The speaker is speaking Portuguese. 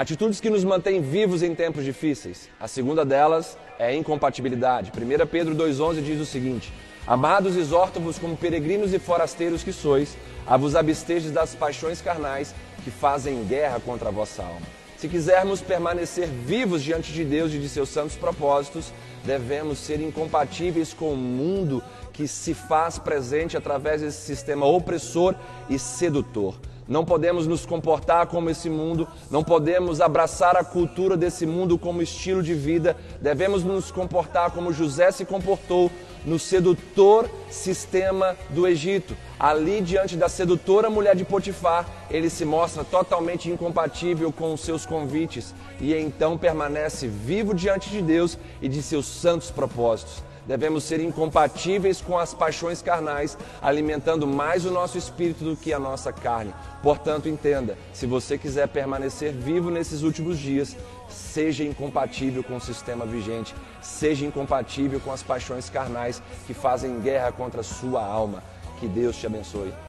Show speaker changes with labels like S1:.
S1: Atitudes que nos mantêm vivos em tempos difíceis. A segunda delas é a incompatibilidade. 1 Pedro 2,11 diz o seguinte: Amados, exorto-vos como peregrinos e forasteiros que sois, a vos abstedes das paixões carnais que fazem guerra contra a vossa alma. Se quisermos permanecer vivos diante de Deus e de seus santos propósitos, devemos ser incompatíveis com o mundo que se faz presente através desse sistema opressor e sedutor. Não podemos nos comportar como esse mundo, não podemos abraçar a cultura desse mundo como estilo de vida, devemos nos comportar como José se comportou no sedutor sistema do Egito. Ali, diante da sedutora mulher de Potifar, ele se mostra totalmente incompatível com os seus convites e então permanece vivo diante de Deus e de seus santos propósitos devemos ser incompatíveis com as paixões carnais, alimentando mais o nosso espírito do que a nossa carne. Portanto, entenda: se você quiser permanecer vivo nesses últimos dias, seja incompatível com o sistema vigente, seja incompatível com as paixões carnais que fazem guerra contra a sua alma. Que Deus te abençoe.